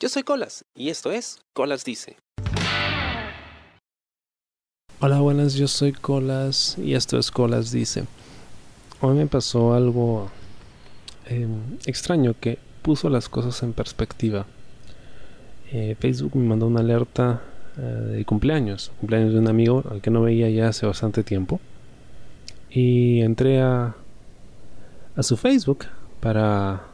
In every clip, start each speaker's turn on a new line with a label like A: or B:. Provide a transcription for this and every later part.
A: Yo soy Colas y esto es Colas Dice.
B: Hola, buenas, yo soy Colas y esto es Colas Dice. Hoy me pasó algo em, extraño que puso las cosas en perspectiva. Eh, Facebook me mandó una alerta eh, de cumpleaños, cumpleaños de un amigo al que no veía ya hace bastante tiempo. Y entré a, a su Facebook para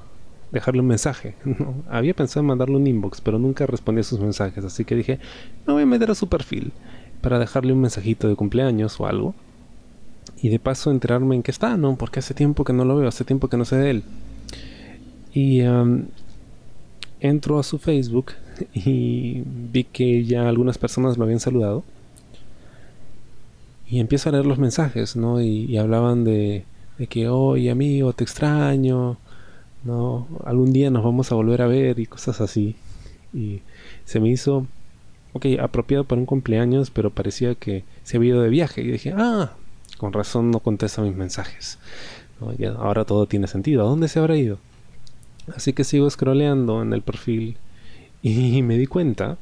B: dejarle un mensaje. Había pensado en mandarle un inbox, pero nunca respondía a sus mensajes, así que dije, me voy a meter a su perfil para dejarle un mensajito de cumpleaños o algo. Y de paso enterarme en qué está, ¿no? Porque hace tiempo que no lo veo, hace tiempo que no sé de él. Y entro a su Facebook y vi que ya algunas personas lo habían saludado. Y empiezo a leer los mensajes, ¿no? Y, hablaban de, de que, oye amigo, te extraño, ¿no? Algún día nos vamos a volver a ver y cosas así. Y se me hizo, ok, apropiado para un cumpleaños, pero parecía que se había ido de viaje. Y dije, ah, con razón no contesta mis mensajes. ahora todo tiene sentido. ¿A dónde se habrá ido? Así que sigo scrolleando en el perfil y me di cuenta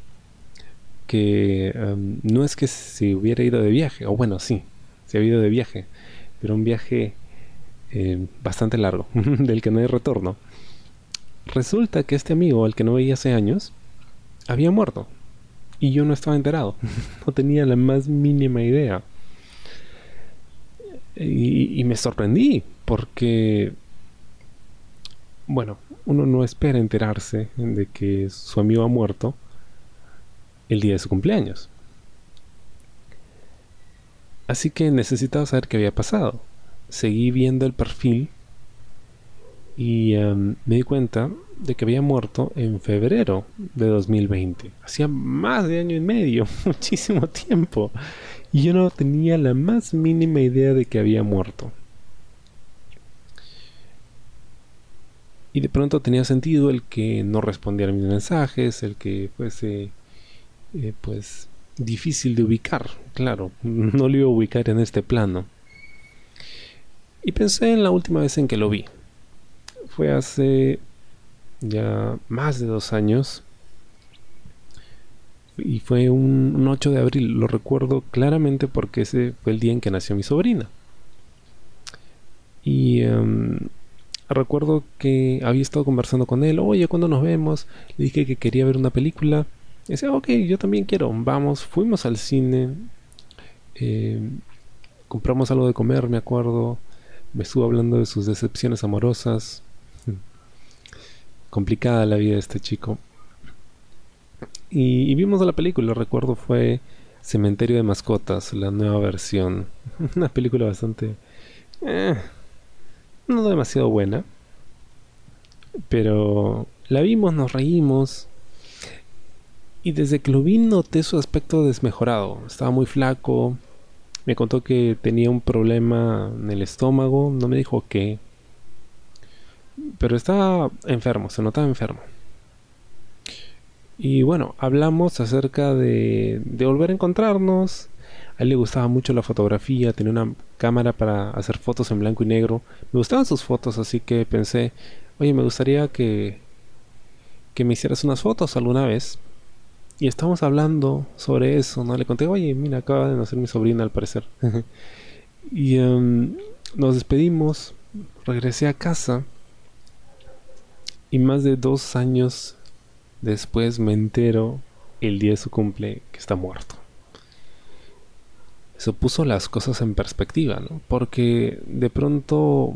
B: que em, no es que se hubiera ido de viaje, o bueno, sí, se había ido de viaje, pero un viaje eh, bastante largo, del que no hay retorno. Resulta que este amigo, al que no veía hace años, había muerto. Y yo no estaba enterado. no tenía la más mínima idea. Y, y, me sorprendí, porque, bueno, uno no espera enterarse de que su amigo ha muerto el día de su cumpleaños. Así que necesitaba saber qué había pasado seguí viendo el perfil y em, me di cuenta de que había muerto en febrero de 2020. Hacía más de año y medio, muchísimo tiempo. Y yo no tenía la más mínima idea de que había muerto. Y de pronto tenía sentido el que no respondiera a mis mensajes, el que fuese, eh, pues, difícil de ubicar. Claro, no lo iba a ubicar en este plano. Y pensé en la última vez en que lo vi. Fue hace ya más de dos años. Y fue un, 8 de abril. Lo recuerdo claramente porque ese fue el día en que nació mi sobrina. Y em, recuerdo que había estado conversando con él. Oye, cuando nos vemos? Le dije que quería ver una película. Y decía, ok, yo también quiero. Vamos, fuimos al cine. Em, compramos algo de comer, me acuerdo me estuvo hablando de sus decepciones amorosas. Complicada la vida de este chico. Y, vimos la película, recuerdo fue Cementerio de Mascotas, la nueva versión. Una película bastante... Eh, no demasiado buena. Pero la vimos, nos reímos. Y desde que lo vi noté su aspecto desmejorado. Estaba muy flaco, me contó que tenía un problema en el estómago, no me dijo qué. Pero estaba enfermo, se notaba enfermo. Y bueno, hablamos acerca de, de volver a encontrarnos. A él le gustaba mucho la fotografía, tenía una cámara para hacer fotos en blanco y negro. Me gustaban sus fotos, así que pensé, oye, me gustaría que, que me hicieras unas fotos alguna vez. Y estamos hablando sobre eso, ¿no? Le conté, oye, mira, acaba de nacer mi sobrina al parecer. y em, nos despedimos, regresé a casa y más de dos años después me entero el día de su cumple que está muerto. Eso puso las cosas en perspectiva, ¿no? Porque de pronto,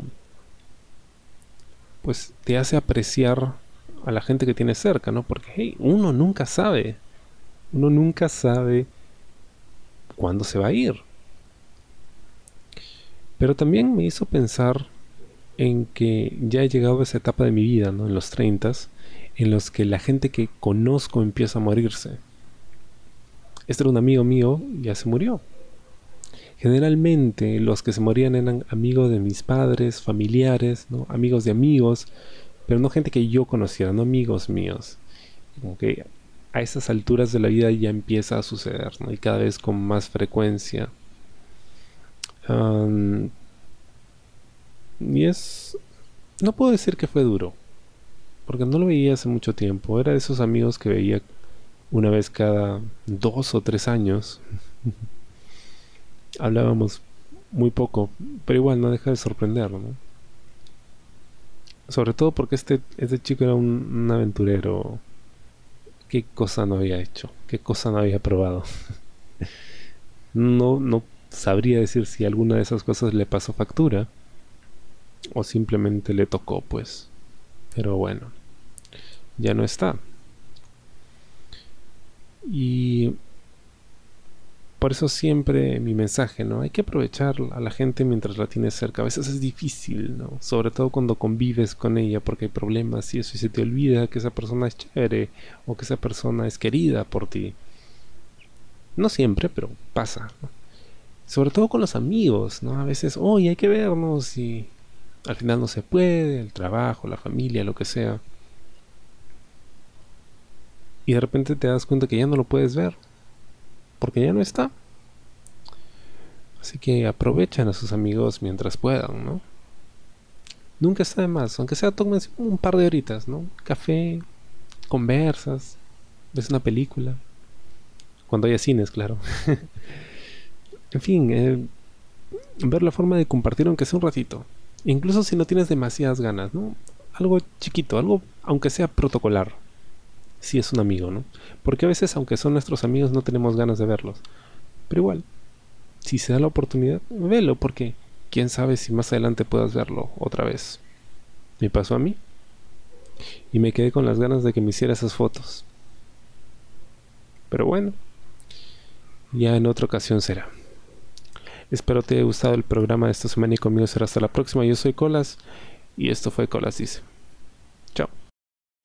B: pues te hace apreciar a la gente que tienes cerca, ¿no? Porque, hey, uno nunca sabe uno nunca sabe cuándo se va a ir. Pero también me hizo pensar en que ya he llegado a esa etapa de mi vida, ¿no? en los 30, en los que la gente que conozco empieza a morirse. Este era un amigo mío, ya se murió. Generalmente los que se morían eran amigos de mis padres, familiares, ¿no? amigos de amigos, pero no gente que yo conociera, no amigos míos. Como a esas alturas de la vida ya empieza a suceder, ¿no? Y cada vez con más frecuencia. y es... No puedo decir que fue duro. porque no lo veía hace mucho tiempo. Era de esos amigos que veía una vez cada dos o tres años. Hablábamos muy poco, pero igual no deja de sorprenderlo, ¿no? Sobre todo porque este, este chico era un aventurero. ¿Qué cosa no había hecho? ¿Qué cosa no había probado? no, no sabría decir si alguna de esas cosas le pasó factura o simplemente le tocó, pues. Pero bueno, ya no está. Y por eso siempre mi mensaje, ¿no? Hay que aprovechar a la gente mientras la tienes cerca. A veces es difícil, ¿no? Sobre todo cuando convives con ella porque hay problemas y eso y se te olvida que esa persona es chévere o que esa persona es querida por ti. No siempre, pero pasa. Sobre todo con los amigos, ¿no? A veces, hoy hay que vernos y al final no se puede, el trabajo, la familia, lo que sea. Y de repente te das cuenta que ya no lo puedes ver. Porque ya no está. Así que aprovechen a sus amigos mientras puedan, ¿no? Nunca está de más, aunque sea tomen un par de horitas, ¿no? Café, conversas, ves una película. Cuando haya cines, claro. en fin, eh, ver la forma de compartir aunque sea un ratito. Incluso si no tienes demasiadas ganas, ¿no? Algo chiquito, algo aunque sea protocolar. Si es un amigo, ¿no? Porque a veces, aunque son nuestros amigos, no tenemos ganas de verlos. Pero igual, si se da la oportunidad, velo, porque quién sabe si más adelante puedas verlo otra vez. Me pasó a mí. Y me quedé con las ganas de que me hiciera esas fotos. Pero bueno, ya en otra ocasión será. Espero te haya gustado el programa de esta semana y conmigo será hasta la próxima. Yo soy Colas y esto fue Colas Dice.